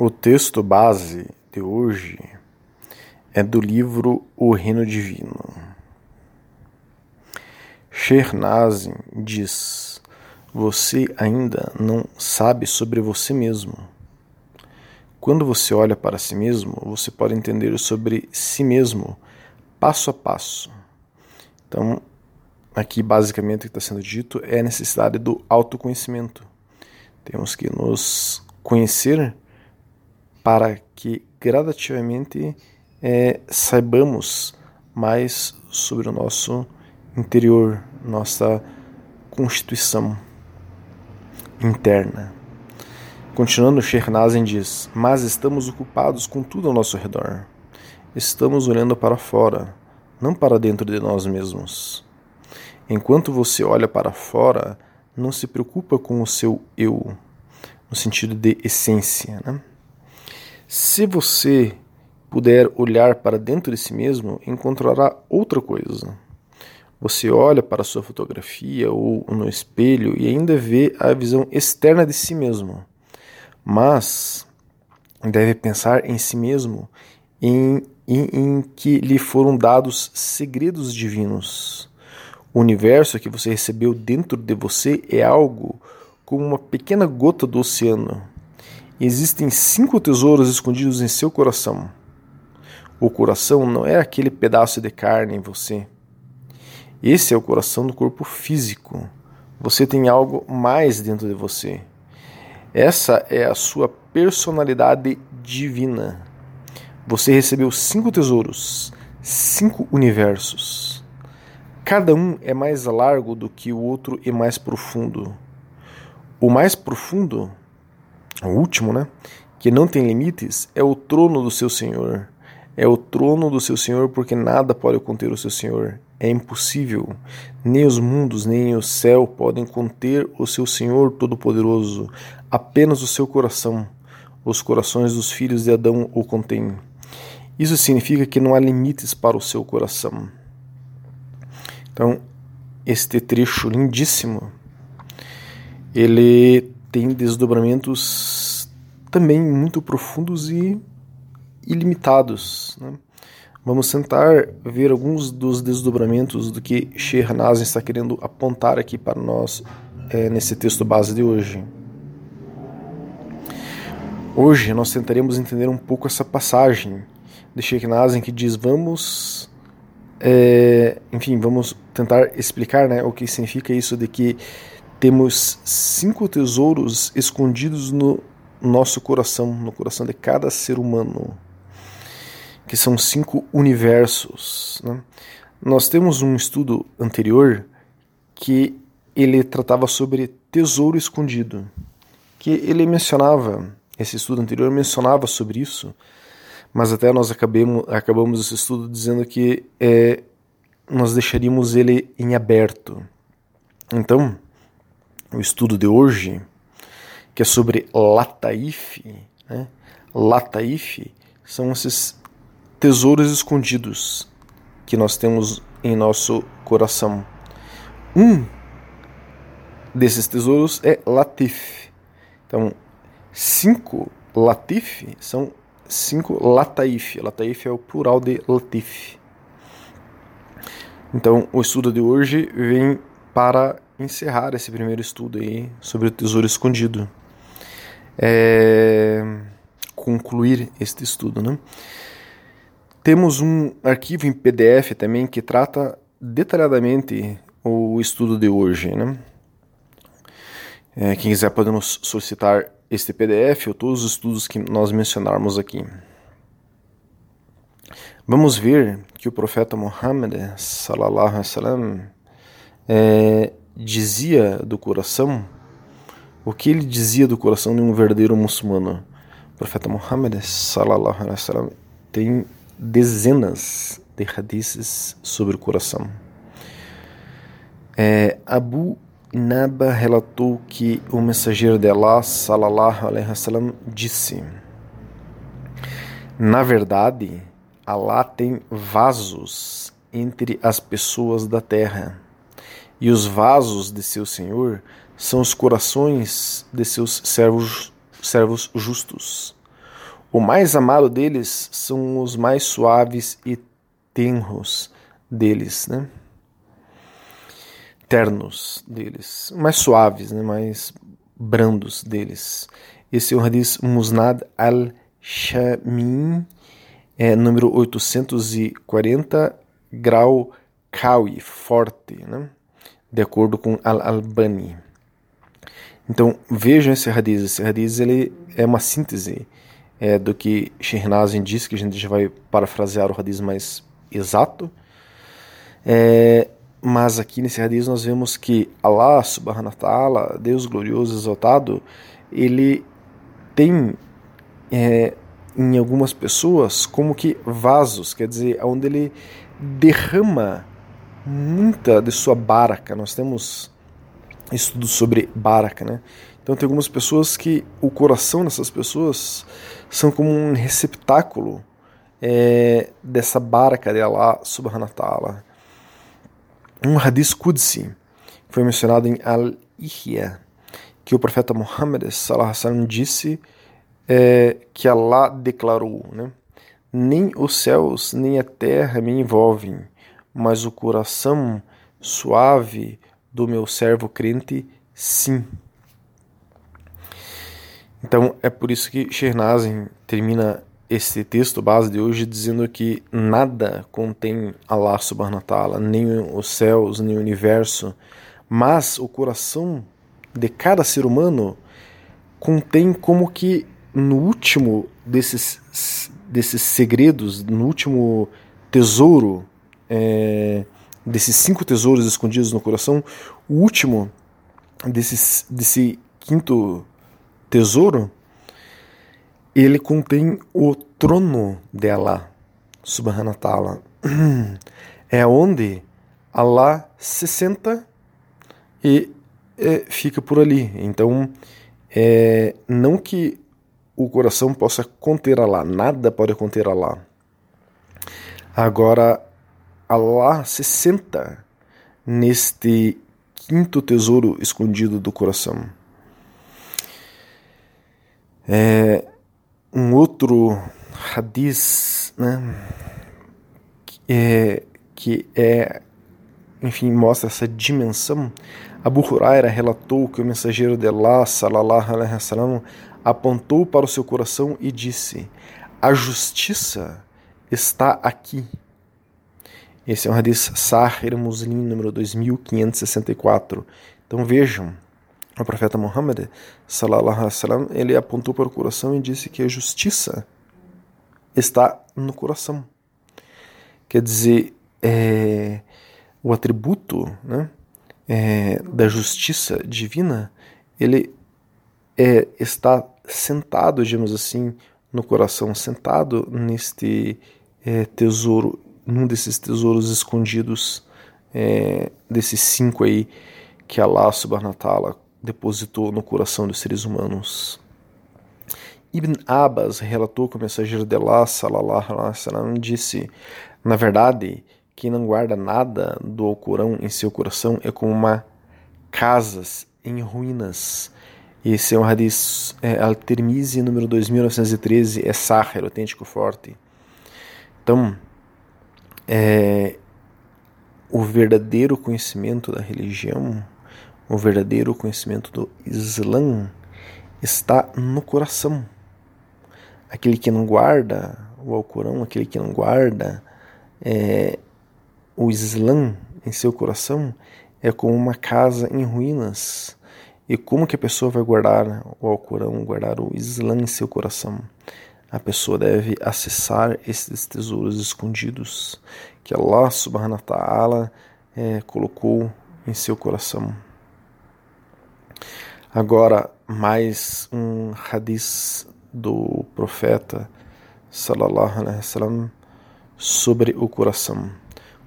O texto base de hoje é do livro O Reino Divino. Shernazin diz: Você ainda não sabe sobre você mesmo. Quando você olha para si mesmo, você pode entender sobre si mesmo passo a passo. Então, aqui basicamente o que está sendo dito é a necessidade do autoconhecimento. Temos que nos conhecer para que gradativamente é, saibamos mais sobre o nosso interior, nossa constituição interna. Continuando, Shernazin diz: Mas estamos ocupados com tudo ao nosso redor. Estamos olhando para fora, não para dentro de nós mesmos. Enquanto você olha para fora, não se preocupa com o seu eu, no sentido de essência. Né? Se você puder olhar para dentro de si mesmo, encontrará outra coisa. Você olha para a sua fotografia ou no espelho e ainda vê a visão externa de si mesmo. Mas deve pensar em si mesmo em, em, em que lhe foram dados segredos divinos. O universo que você recebeu dentro de você é algo como uma pequena gota do oceano Existem cinco tesouros escondidos em seu coração. O coração não é aquele pedaço de carne em você. Esse é o coração do corpo físico. Você tem algo mais dentro de você. Essa é a sua personalidade divina. Você recebeu cinco tesouros, cinco universos. Cada um é mais largo do que o outro e mais profundo. O mais profundo o último, né? Que não tem limites, é o trono do seu Senhor. É o trono do seu Senhor, porque nada pode conter o seu Senhor. É impossível. Nem os mundos, nem o céu podem conter o seu Senhor Todo-Poderoso. Apenas o seu coração. Os corações dos filhos de Adão o contêm. Isso significa que não há limites para o seu coração. Então, este trecho lindíssimo, ele tem desdobramentos também muito profundos e ilimitados. Né? Vamos tentar ver alguns dos desdobramentos do que Shernazin está querendo apontar aqui para nós é, nesse texto base de hoje. Hoje nós tentaremos entender um pouco essa passagem de Shernazin que diz vamos, é, enfim, vamos tentar explicar né, o que significa isso de que temos cinco tesouros escondidos no nosso coração, no coração de cada ser humano, que são cinco universos. Né? Nós temos um estudo anterior que ele tratava sobre tesouro escondido, que ele mencionava, esse estudo anterior mencionava sobre isso, mas até nós acabemos, acabamos esse estudo dizendo que é, nós deixaríamos ele em aberto. Então, o estudo de hoje, que é sobre Lataif. Né? Lataif são esses tesouros escondidos que nós temos em nosso coração. Um desses tesouros é Latif. Então, cinco Latif são cinco Lataif. Lataif é o plural de Latif. Então, o estudo de hoje vem para encerrar esse primeiro estudo aí sobre o tesouro escondido. É, concluir este estudo, né? Temos um arquivo em PDF também que trata detalhadamente o estudo de hoje, né? É, quem quiser podemos solicitar este PDF ou todos os estudos que nós mencionarmos aqui. Vamos ver que o profeta Muhammad sallallahu alaihi wasallam é, dizia do coração, o que ele dizia do coração de um verdadeiro muçulmano. O profeta Muhammad sallallahu alaihi wasallam tem dezenas de hadiths sobre o coração. É, Abu Naba relatou que o mensageiro de Allah sallallahu alaihi wasallam disse: Na verdade, Allah tem vasos entre as pessoas da terra e os vasos de seu Senhor são os corações de seus servos, servos justos. O mais amado deles são os mais suaves e tenros deles, né? Ternos deles, mais suaves, né? mais brandos deles. Esse é o Hadith Musnad al-Shamin, é, número 840, grau Kawi, forte, né? de acordo com Al-Albani. Então vejam esse Hadith. Esse Hadith ele é uma síntese é, do que Shehnazin disse, que a gente já vai parafrasear o Hadith mais exato. É, mas aqui nesse Hadith nós vemos que Allah subhanahu wa ta'ala, Deus glorioso exaltado, ele tem é, em algumas pessoas como que vasos, quer dizer, onde ele derrama muita de sua baraka. Nós temos estudos sobre baraka, né? Então tem algumas pessoas que o coração dessas pessoas são como um receptáculo é, dessa baraka de Allah subhanahu ta'ala. Um hadith Qudsi foi mencionado em Al-Ihya, que o profeta Muhammad sallallahu disse é, que Allah declarou, né? Nem os céus nem a terra me envolvem, mas o coração suave do meu servo crente, sim. Então é por isso que Shernazin termina esse texto base de hoje dizendo que nada contém Allah subhanahu wa ta'ala, nem os céus, nem o universo, mas o coração de cada ser humano contém como que no último desses, desses segredos, no último tesouro, é, desses cinco tesouros escondidos no coração, o último desses, desse quinto tesouro, ele contém o trono de Allah, subhanahu ta'ala. É onde Allah se senta e é, fica por ali. Então, é, não que o coração possa conter Allah, nada pode conter Allah. Agora, Allah se senta neste quinto tesouro escondido do coração. É, um outro hadith, né, que é, que é, enfim, mostra essa dimensão. Abu Huraira relatou que o mensageiro de Allah, salallahu alaihi wasallam, apontou para o seu coração e disse: A justiça está aqui. Esse é um hadith Sahir Muslim, número 2564. Então vejam, o profeta Muhammad, sallallahu alaihi wasallam, ele apontou para o coração e disse que a justiça está no coração. Quer dizer, é, o atributo né, é, da justiça divina, ele é, está sentado, digamos assim, no coração, sentado neste é, tesouro, num desses tesouros escondidos, é, desses cinco aí que Allah subhanahu wa ta'ala depositou no coração dos seres humanos. Ibn Abbas relatou que o mensageiro de Allah sallallahu alaihi wasallam disse: Na verdade, quem não guarda nada do Alcorão em seu coração é como uma casa em ruínas esse é um hadith é, Al-Tirmizi, número 2913, é Sahir, autêntico forte. Então, é, o verdadeiro conhecimento da religião, o verdadeiro conhecimento do Islã está no coração. Aquele que não guarda o Alcorão, aquele que não guarda é, o Islã em seu coração, é como uma casa em ruínas e como que a pessoa vai guardar o Alcorão, guardar o Islã em seu coração? A pessoa deve acessar esses tesouros escondidos que Allah subhanahu wa ta'ala é, colocou em seu coração. Agora, mais um hadith do profeta sallallahu alaihi wasallam sobre o coração.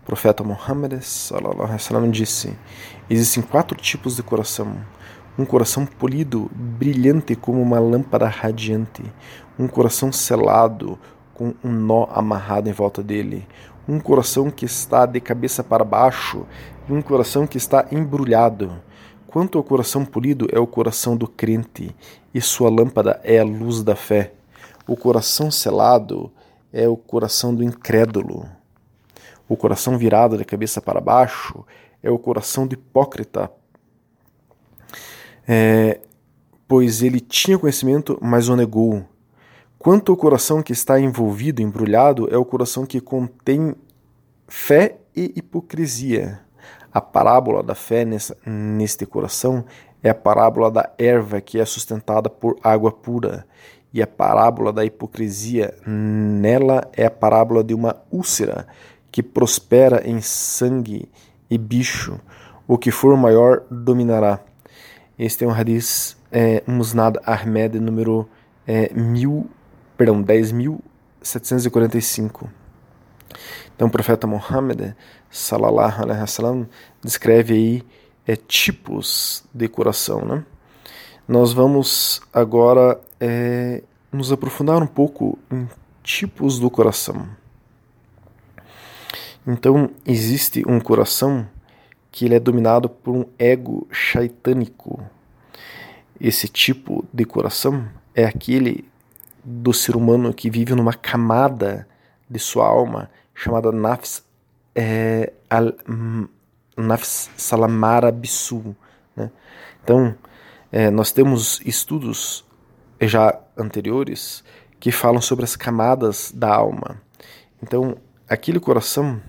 O profeta Muhammad sallallahu alaihi wasallam disse: Existem quatro tipos de coração um coração polido, brilhante como uma lâmpada radiante, um coração selado com um nó amarrado em volta dele, um coração que está de cabeça para baixo um coração que está embrulhado. Quanto ao coração polido, é o coração do crente, e sua lâmpada é a luz da fé. O coração selado é o coração do incrédulo. O coração virado de cabeça para baixo é o coração do hipócrita. É, pois ele tinha conhecimento, mas o negou. Quanto ao coração que está envolvido, embrulhado, é o coração que contém fé e hipocrisia. A parábola da fé nessa, neste coração é a parábola da erva que é sustentada por água pura. E a parábola da hipocrisia nela é a parábola de uma úlcera que prospera em sangue e bicho. O que for maior dominará. Este é um hadith é, Musnad Ahmed número é, mil, perdão, 10.745. Então o profeta Muhammad sallallahu alaihi wasallam descreve aí é, tipos de coração, né? Nós vamos agora é, nos aprofundar um pouco em tipos do coração. Então existe um coração que ele é dominado por um ego shaitânico. Esse tipo de coração é aquele do ser humano que vive numa camada de sua alma chamada nafs, é, al, nafs salamara bisu. Né? Então, é, nós temos estudos já anteriores que falam sobre as camadas da alma. Então, aquele coração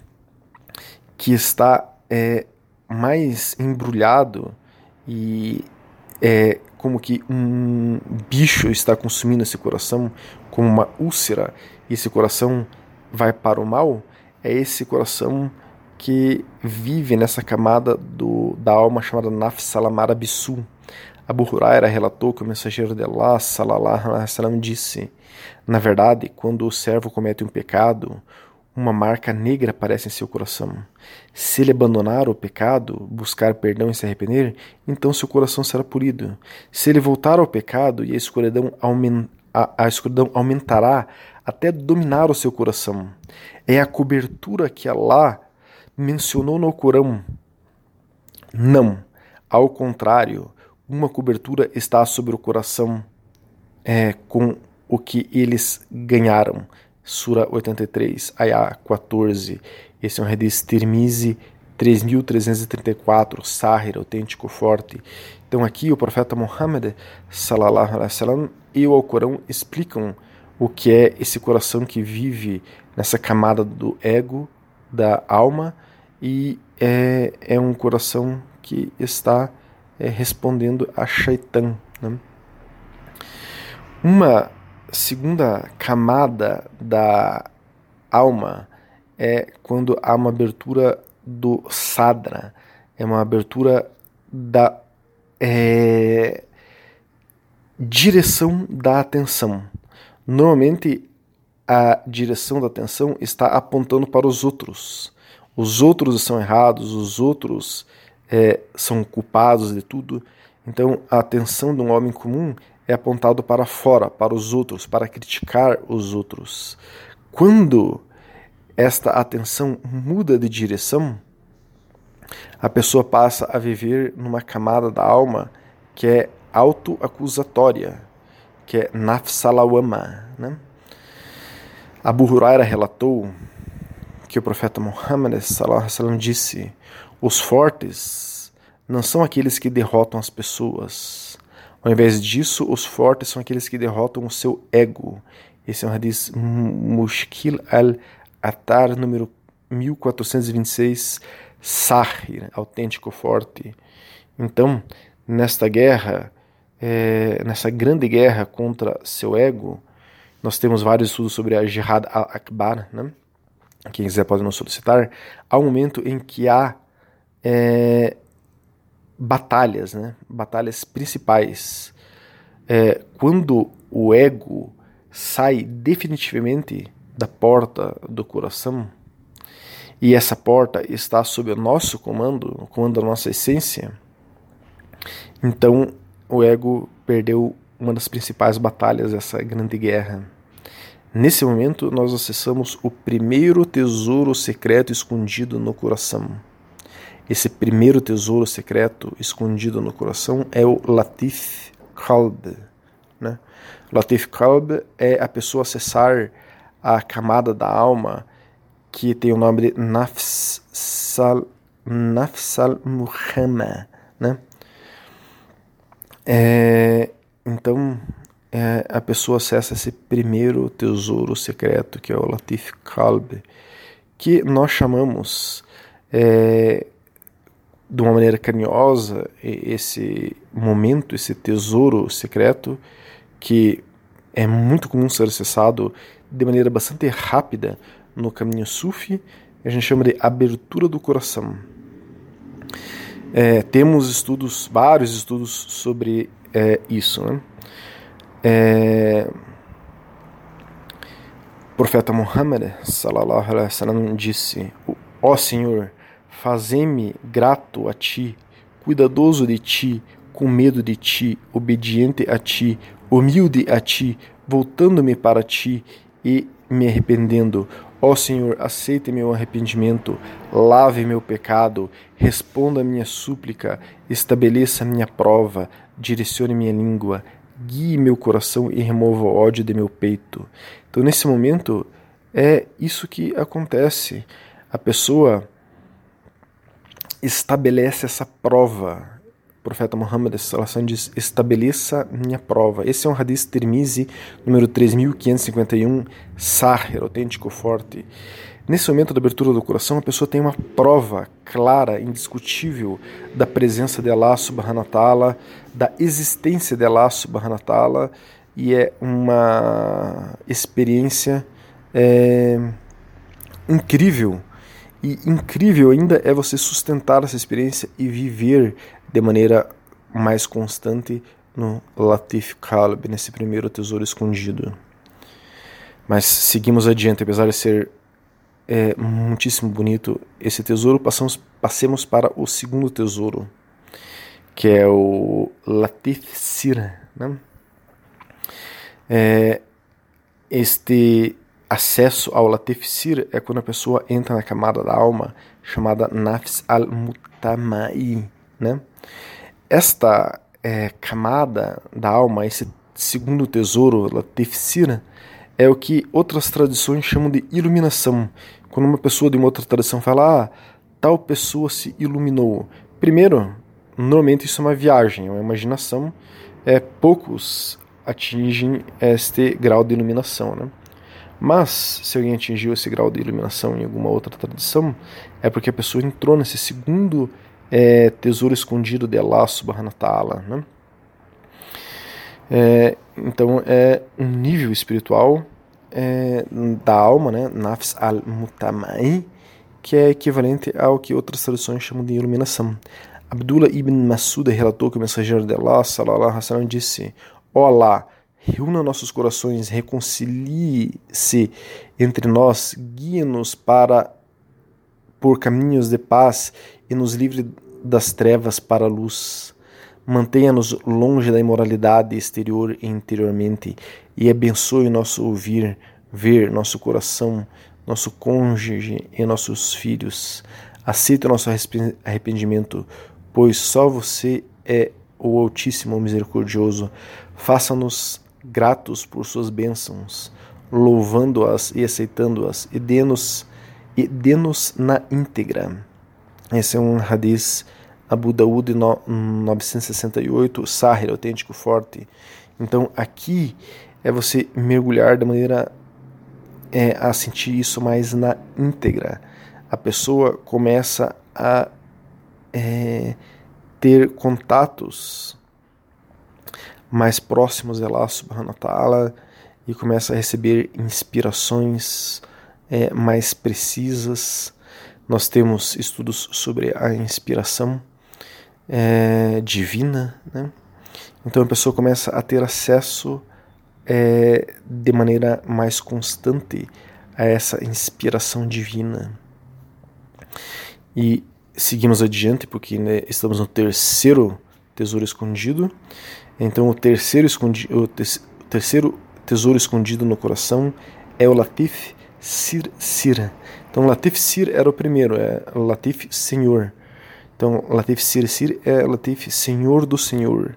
que está é, mais embrulhado e é como que um bicho está consumindo esse coração, como uma úlcera, e esse coração vai para o mal, é esse coração que vive nessa camada do, da alma chamada Naf Salamara Bisu. Abu Huraira relatou que o mensageiro de Allah, salallahu alaihi disse: Na verdade, quando o servo comete um pecado, uma marca negra aparece em seu coração. Se ele abandonar o pecado, buscar perdão e se arrepender, então seu coração será polido. Se ele voltar ao pecado e a escuridão, aument, a, a escuridão aumentará até dominar o seu coração. É a cobertura que Allah mencionou no Corão. Não, ao contrário, uma cobertura está sobre o coração é, com o que eles ganharam. Sura 83, Ayah 14. Esse é um Hadith Tirmizi 3334, Sahir, autêntico forte. Então aqui o profeta Muhammad sallallahu alaihi wasallam e o Alcorão explicam o que é esse coração que vive nessa camada do ego, da alma, e é, é um coração que está é, respondendo a Shaitan. Né? Uma segunda camada da alma é quando há uma abertura do sadra, é uma abertura da é, direção da atenção. Normalmente a direção da atenção está apontando para os outros. Os outros são errados, os outros é, são culpados de tudo. Então a atenção de um homem comum é apontado para fora, para os outros, para criticar os outros. Quando esta atenção muda de direção, a pessoa passa a viver numa camada da alma que é autoacusatória, que é nafsalawama. Né? Abu Huraira relatou que o profeta Muhammad sallam, disse: Os fortes não são aqueles que derrotam as pessoas, ao invés disso, os fortes são aqueles que derrotam o seu ego. Esse é um hadith Mushkil al-Atar, número 1426, Sahir, autêntico forte. Então, nesta guerra, é, nessa grande guerra contra seu ego, nós temos vários estudos sobre a Jihad al-Akbar, né? quem quiser pode nos solicitar, há um momento em que há é, batalhas, né? batalhas principais. É, quando o ego sai definitivamente da porta do coração, e essa porta está sob o nosso comando, o comando da nossa essência, então o ego perdeu uma das principais batalhas dessa grande guerra. Nesse momento, nós acessamos o primeiro tesouro secreto escondido no coração esse primeiro tesouro secreto escondido no coração é o Latif Qalb, Né? Latif Qalb é a pessoa acessar a camada da alma que tem o nome de Nafs Sal, Nafs al Muhammad, né? É, então, é, a pessoa acessa esse primeiro tesouro secreto, que é o Latif Kalb, que nós chamamos é, de uma maneira carinhosa esse momento, esse tesouro secreto, que é muito comum ser acessado de maneira bastante rápida no caminho Sufi, a gente chama de abertura do coração. É, temos estudos, vários estudos sobre é, isso. Né? É, o profeta Muhammad sallallahu alaihi wasallam disse: Ó oh Senhor, fazei-me grato a Ti, cuidadoso de Ti, com medo de Ti, obediente a Ti, humilde a Ti, voltando-me para Ti e me arrependendo. Ó Senhor, aceite meu arrependimento, lave meu pecado, responda a minha súplica, estabeleça minha prova, direcione minha língua, guie meu coração e remova o ódio de meu peito. Então, nesse momento, é isso que acontece. A pessoa estabelece essa prova, o profeta Muhammad diz: estabeleça minha prova. Esse é um hadith Tirmizi, número 3551, Sahir, autêntico, forte. Nesse momento da abertura do coração, a pessoa tem uma prova clara, indiscutível, da presença de Allah subhanahu wa ta'ala, da existência de Allah subhanahu wa ta'ala, e é uma experiência é, incrível. E incrível ainda é você sustentar essa experiência e viver de maneira mais constante no Latif Kalb, nesse primeiro tesouro escondido. Mas seguimos adiante, apesar de ser é, muitíssimo bonito esse tesouro, passamos, passemos para o segundo tesouro, que é o Latif Sir. Né? É, este acesso ao Latif Sir é quando a pessoa entra na camada da alma chamada Nafs al-Mutamai, né? Esta é, camada da alma, esse segundo tesouro, Latifsira, é o que outras tradições chamam de iluminação. Quando uma pessoa de uma outra tradição fala, ah, tal pessoa se iluminou. Primeiro, normalmente isso é uma viagem, é uma imaginação. É, poucos atingem este grau de iluminação, né? Mas, se alguém atingiu esse grau de iluminação em alguma outra tradição, é porque a pessoa entrou nesse segundo é, tesouro escondido de Allah subhanahu wa. Né? É, então é um nível espiritual é, da alma, né? Nafs al-Mutamai, que é equivalente ao que outras traduções chamam de iluminação. Abdullah ibn Masud relatou que o mensageiro de Allah, sallallahu alaihi wasallam, disse: Ó oh reúna nossos corações, reconcilie-se entre nós, guie-nos para por caminhos de paz e nos livre das trevas para a luz. Mantenha-nos longe da imoralidade exterior e interiormente e abençoe nosso ouvir, ver, nosso coração, nosso cônjuge e nossos filhos. Aceite o nosso arrependimento, pois só você é o Altíssimo Misericordioso. Faça-nos gratos por suas bênçãos, louvando-as e aceitando-as, e dê-nos e dê-nos na íntegra. Esse é um hadith Abu Daud 968, Sahir, autêntico, forte. Então aqui é você mergulhar da maneira é, a sentir isso mais na íntegra. A pessoa começa a é, ter contatos mais próximos de Allah subhanahu wa ta'ala e começa a receber inspirações é, mais precisas. Nós temos estudos sobre a inspiração é, divina, né? Então a pessoa começa a ter acesso é, de maneira mais constante a essa inspiração divina. E seguimos adiante porque né, estamos no terceiro tesouro escondido. Então o terceiro, escondi o, te o terceiro tesouro escondido no coração é o Latif Sir Sira. Então Latif Sir era o primeiro, é Latif Senhor. Então Latif Sir Sir é Latif Senhor do Senhor.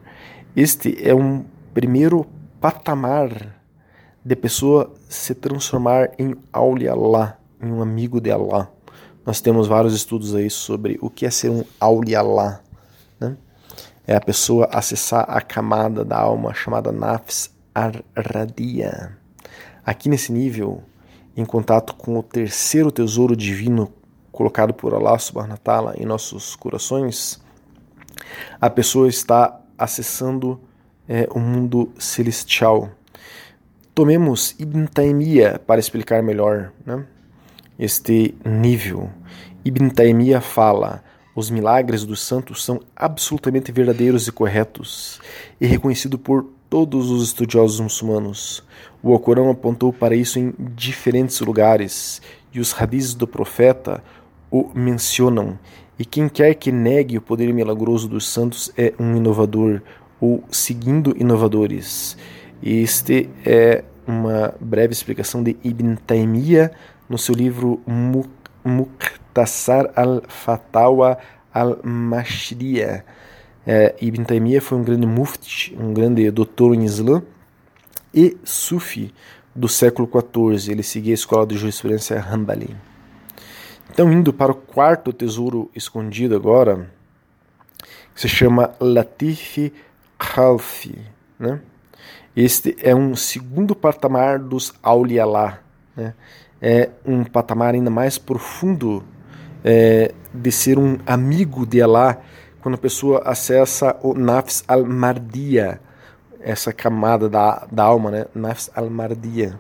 Este é um primeiro patamar de pessoa se transformar em Aulia Allah, em um amigo de Allah. Nós temos vários estudos aí sobre o que é ser um Aulia Allah. Né? É a pessoa acessar a camada da alma chamada Nafs Ar-Radia. Aqui nesse nível, em contato com o terceiro tesouro divino colocado por Allah subhanahu wa ta'ala em nossos corações, a pessoa está acessando é, o mundo celestial. Tomemos Ibn Taymiyyah para explicar melhor né, este nível. Ibn Taymiyyah fala: os milagres dos santos são absolutamente verdadeiros e corretos, e reconhecido por todos os estudiosos muçulmanos. O Alcorão apontou para isso em diferentes lugares, e os hadizes do profeta o mencionam. E quem quer que negue o poder milagroso dos santos é um inovador, ou seguindo inovadores. Este é uma breve explicação de Ibn Taymiyyah no seu livro Muqtasar al-Fatawa al-Mashriya. É, Ibn Taymiyyah foi um grande mufti, um grande doutor em Islã e sufi do século XIV. Ele seguia a escola de jurisprudência Hanbali. Então, indo para o quarto tesouro escondido agora, que se chama Latifi Khalfi. Né? Este é um segundo patamar dos Aulialá. Né? É um patamar ainda mais profundo é, de ser um amigo de Allah quando a pessoa acessa o Nafs al-Mardia, essa camada da, da alma, né? Nafs al-Mardia.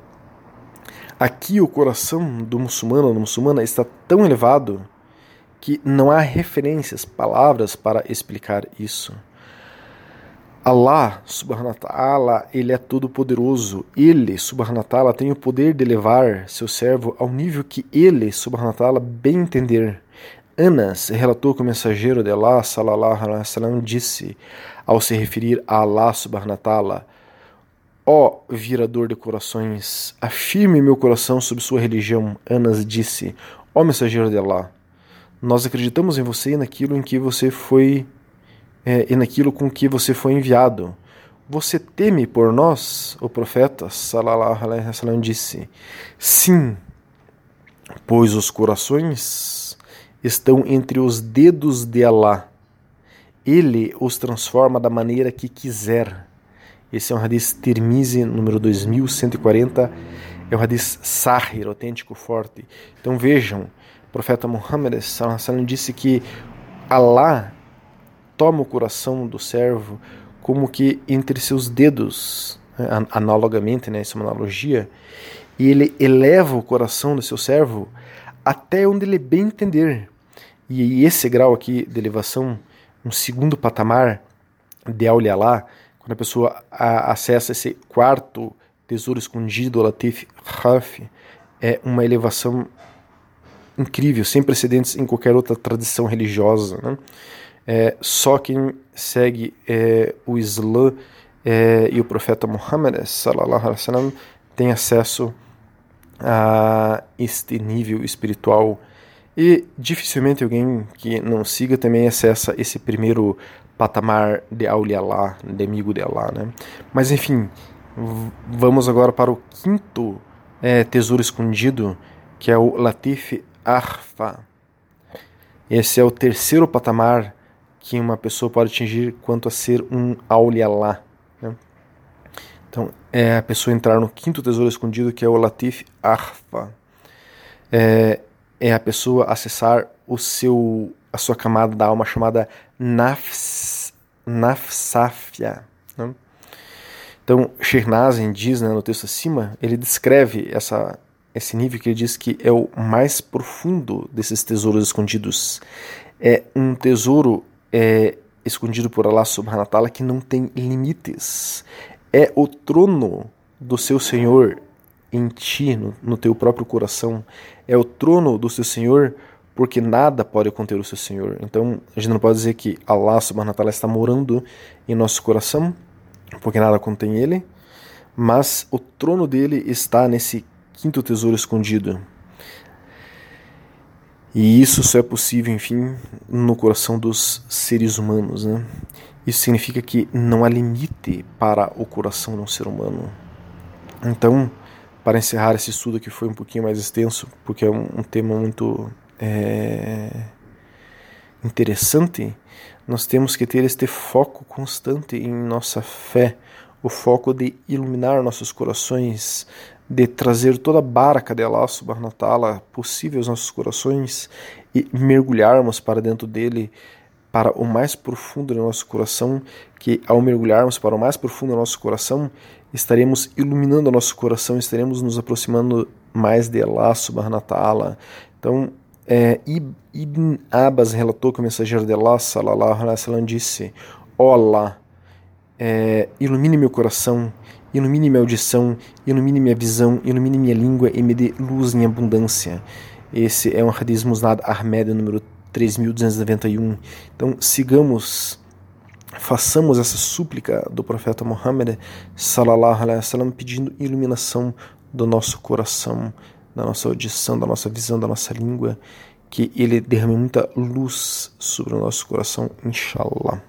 Aqui o coração do muçulmano ou da muçulmana está tão elevado que não há referências, palavras para explicar isso. Allah, subhanahu ta'ala, ele é todo poderoso. Ele, subhanahu ta'ala, tem o poder de levar seu servo ao nível que ele, subhanahu ta'ala, bem entender. Anas relatou que o mensageiro de Allah, salallahu alaihi wasallam, disse, ao se referir a Allah, subhanahu ta'ala, Ó oh, virador de corações, afirme meu coração sobre sua religião. Anas disse, ó oh, mensageiro de Allah, nós acreditamos em você e naquilo em que você foi é, e naquilo com que você foi enviado. Você teme por nós? O profeta sallallahu alaihi disse: Sim, pois os corações estão entre os dedos de Allah. Ele os transforma da maneira que quiser. Esse é um hadith Tirmizi, número 2140. É um hadith Sahir, autêntico, forte. Então vejam, o profeta Muhammad sallallahu alaihi disse que Allah toma o coração do servo como que entre seus dedos, né, analogamente, né, isso é uma analogia, e ele eleva o coração do seu servo até onde ele bem entender. E esse grau aqui de elevação, um segundo patamar de Aulialá, quando a pessoa acessa esse quarto tesouro escondido, Latif Khaf, é uma elevação incrível, sem precedentes em qualquer outra tradição religiosa. Né? É, só quem segue é, o Islã é, e o profeta Muhammad wasallam tem acesso a este nível espiritual e dificilmente alguém que não siga também acessa esse primeiro patamar de Allah, de amigo de Allah, né? Mas enfim, vamos agora para o quinto é, tesouro escondido, que é o Latif Arfa. Esse é o terceiro patamar que uma pessoa pode atingir quanto a ser um Aulialá. Né? Então, é a pessoa entrar no quinto tesouro escondido, que é o Latif Arfa. É, é a pessoa acessar o seu, a sua camada da alma chamada Nafs, Nafsafia. Né? Então, Shernazin diz né, no texto acima, ele descreve essa, esse nível que ele diz que é o mais profundo desses tesouros escondidos. É um tesouro é, escondido por Allah subhanahu wa ta'ala que não tem limites. É o trono do seu Senhor em ti, no, no teu próprio coração. É o trono do seu Senhor porque nada pode conter o seu Senhor. Então, a gente não pode dizer que Allah subhanahu wa ta'ala está morando em nosso coração, porque nada contém ele, mas o trono dele está nesse quinto tesouro escondido. E isso só é possível, enfim, no coração dos seres humanos. Né? Isso significa que não há limite para o coração de um ser humano. Então, para encerrar esse estudo que foi um pouquinho mais extenso, porque é um, tema muito é, interessante, nós temos que ter este foco constante em nossa fé, o foco de iluminar nossos corações, de trazer toda a barca de Allah subhanahu wa ta'ala possível aos nossos corações e mergulharmos para dentro dele para o mais profundo do nosso coração, que ao mergulharmos para o mais profundo do nosso coração, estaremos iluminando o nosso coração, estaremos nos aproximando mais de Allah subhanahu wa ta'ala. Então, é, Ibn Abbas relatou que o mensageiro de Allah sallallahu alaihi wasallam disse: oh Allah, é, ilumine meu coração, ilumine minha audição, ilumine minha visão, ilumine minha língua e me dê luz em abundância. Esse é um hadith musnad Ahmed número 3291. Então, sigamos, façamos essa súplica do profeta Muhammad sallallahu alaihi wasallam pedindo iluminação do nosso coração, da nossa audição, da nossa visão, da nossa língua, que ele derrame muita luz sobre o nosso coração, inshallah.